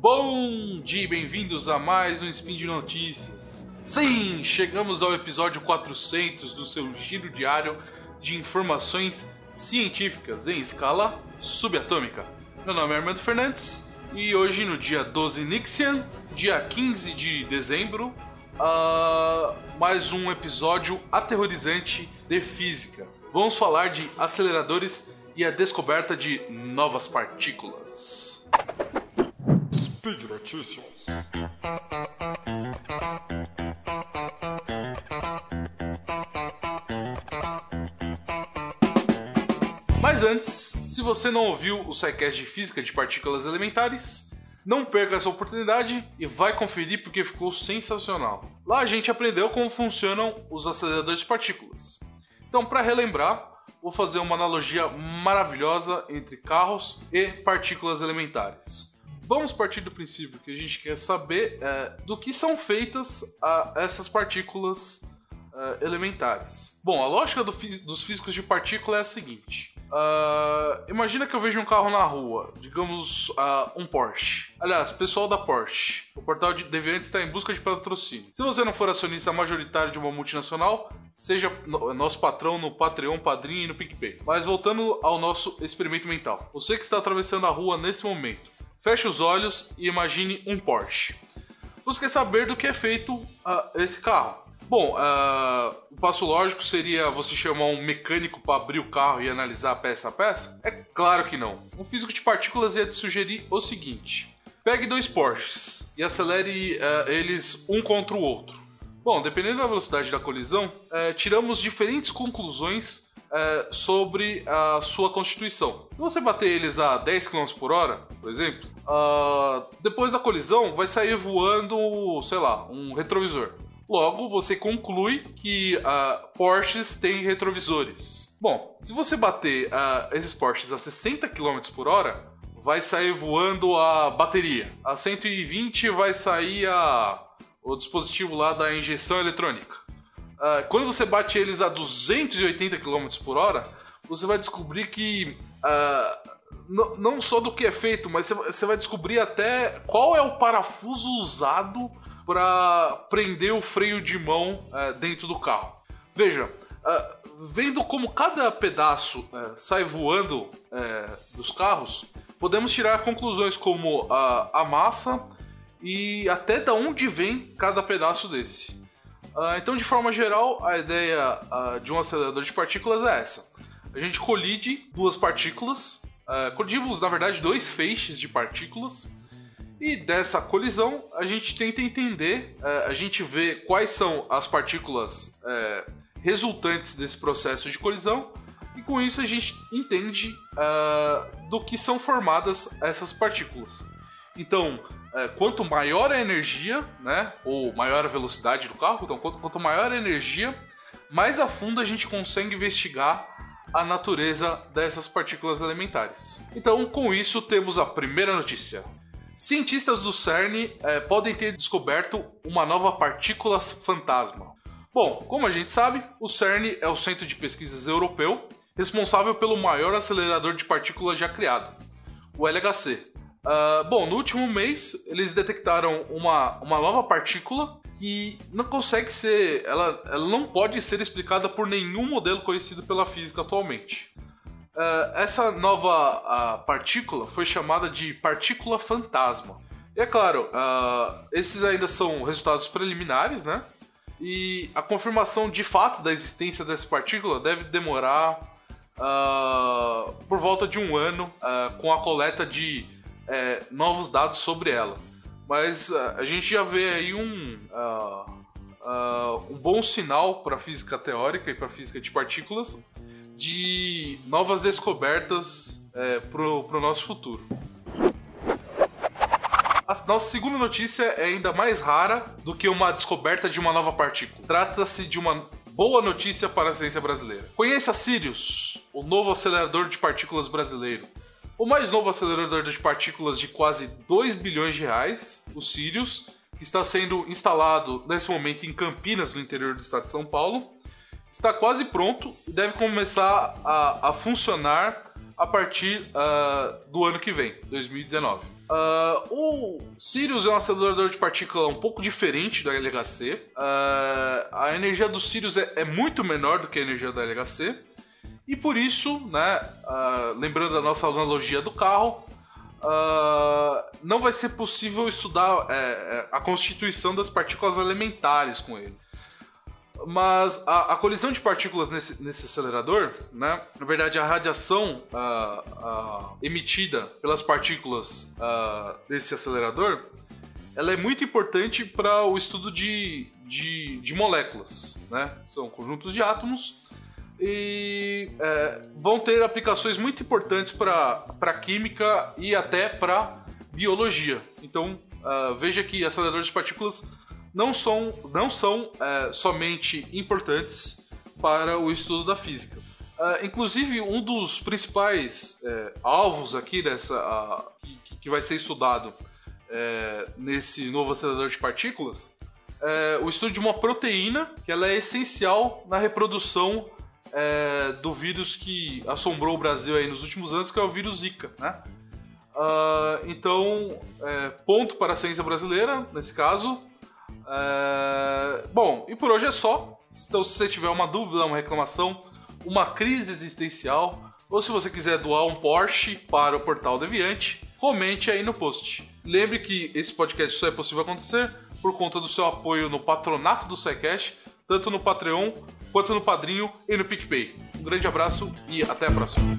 Bom dia e bem-vindos a mais um Spin de Notícias. Sim, chegamos ao episódio 400 do seu giro diário de informações científicas em escala subatômica. Meu nome é Armando Fernandes e hoje, no dia 12 Nixian, dia 15 de dezembro, uh, mais um episódio aterrorizante de física. Vamos falar de aceleradores e a descoberta de novas partículas. Speed Notícias. Mas antes, se você não ouviu o SciCast de Física de Partículas Elementares, não perca essa oportunidade e vai conferir porque ficou sensacional. Lá a gente aprendeu como funcionam os aceleradores de partículas. Então, para relembrar, vou fazer uma analogia maravilhosa entre carros e partículas elementares. Vamos partir do princípio que a gente quer saber é, do que são feitas a, essas partículas é, elementares. Bom, a lógica do, dos físicos de partícula é a seguinte: Uh, imagina que eu vejo um carro na rua, digamos uh, um Porsche. Aliás, pessoal da Porsche, o portal de Deviante está em busca de patrocínio. Se você não for acionista majoritário de uma multinacional, seja nosso patrão no Patreon, Padrinho e no PicPay. Mas voltando ao nosso experimento mental. Você que está atravessando a rua nesse momento, feche os olhos e imagine um Porsche. Você quer saber do que é feito uh, esse carro. Bom, uh, o passo lógico seria você chamar um mecânico para abrir o carro e analisar peça a peça? É claro que não. Um físico de partículas ia te sugerir o seguinte: pegue dois Porsches e acelere uh, eles um contra o outro. Bom, dependendo da velocidade da colisão, uh, tiramos diferentes conclusões é, sobre a sua constituição. Se você bater eles a 10 km por hora, por exemplo, uh, depois da colisão vai sair voando, sei lá, um retrovisor. Logo, você conclui que uh, Porsches têm retrovisores. Bom, se você bater uh, esses Porsches a 60 km por hora, vai sair voando a bateria. A 120 vai sair a, o dispositivo lá da injeção eletrônica. Uh, quando você bate eles a 280 km por hora, você vai descobrir que uh, não só do que é feito, mas você vai descobrir até qual é o parafuso usado para prender o freio de mão é, dentro do carro. Veja, é, vendo como cada pedaço é, sai voando é, dos carros, podemos tirar conclusões como a massa e até da onde vem cada pedaço desse. Uh, então, de forma geral, a ideia uh, de um acelerador de partículas é essa: a gente colide duas partículas, uh, colidimos na verdade dois feixes de partículas e dessa colisão, a gente tenta entender, a gente vê quais são as partículas é, resultantes desse processo de colisão, e com isso a gente entende do que são formadas essas partículas. Então, uh, quanto maior a energia, né, ou maior a velocidade do carro, então quanto, quanto maior a energia, mais a fundo a gente consegue investigar a natureza dessas partículas elementares. Então, com isso, temos a primeira notícia. Cientistas do CERN é, podem ter descoberto uma nova partícula fantasma. Bom, como a gente sabe, o CERN é o centro de pesquisas europeu responsável pelo maior acelerador de partículas já criado, o LHC. Ah, bom, no último mês eles detectaram uma, uma nova partícula que não consegue ser, ela, ela não pode ser explicada por nenhum modelo conhecido pela física atualmente. Uh, essa nova uh, partícula foi chamada de partícula fantasma. E é claro, esses ainda são resultados preliminares, né? E a confirmação de fato da existência dessa partícula deve demorar por volta de um ano com a coleta de eh, novos dados sobre ela. Mas a gente já vê aí um, um bom sinal para a física teórica e para a física de partículas de novas descobertas é, pro, pro nosso futuro. A nossa segunda notícia é ainda mais rara do que uma descoberta de uma nova partícula. Trata-se de uma boa notícia para a ciência brasileira. Conheça Sirius, o novo acelerador de partículas brasileiro. O mais novo acelerador de partículas de quase 2 bilhões de reais, o Sirius, que está sendo instalado nesse momento em Campinas, no interior do estado de São Paulo, está quase pronto e deve começar a, a funcionar a partir uh, do ano que vem, 2019. Uh, o Sirius é um acelerador de partícula um pouco diferente do LHC. Uh, a energia do Sirius é, é, muito menor do que a energia do LHC. E por isso, né, uh, lembrando da nossa analogia do carro, não vai ser possível estudar é, é, a constituição das partículas elementares com ele. Mas a, a, colisão de partículas nesse, nesse acelerador, né, na verdade, a radiação uh, uh, emitida pelas partículas uh, desse acelerador, ela é muito importante para o estudo de, de, de, moléculas. Né? São conjuntos de átomos e é, vão ter aplicações muito importantes para química e até para biologia. Então, veja que aceleradores de partículas não são, não são é, somente importantes para o estudo da física. Uh, inclusive, um dos principais é, alvos aqui dessa uh, que, que, vai ser estudado é, nesse novo acelerador de partículas é o estudo de uma proteína que ela é essencial na reprodução é, do vírus que assombrou o Brasil aí nos últimos anos, que é o vírus Zika, né? Uh, então, é, ponto para a ciência brasileira, nesse caso, é... Bom, e por hoje é só. Então, se você tiver uma dúvida, uma reclamação, uma crise existencial, ou se você quiser doar um Porsche para o Portal Deviante, comente aí no post. Lembre que esse podcast só é possível acontecer por conta do seu apoio no patronato do SciCast, tanto no Patreon quanto no Padrinho e no PicPay. Um grande abraço e até a próxima.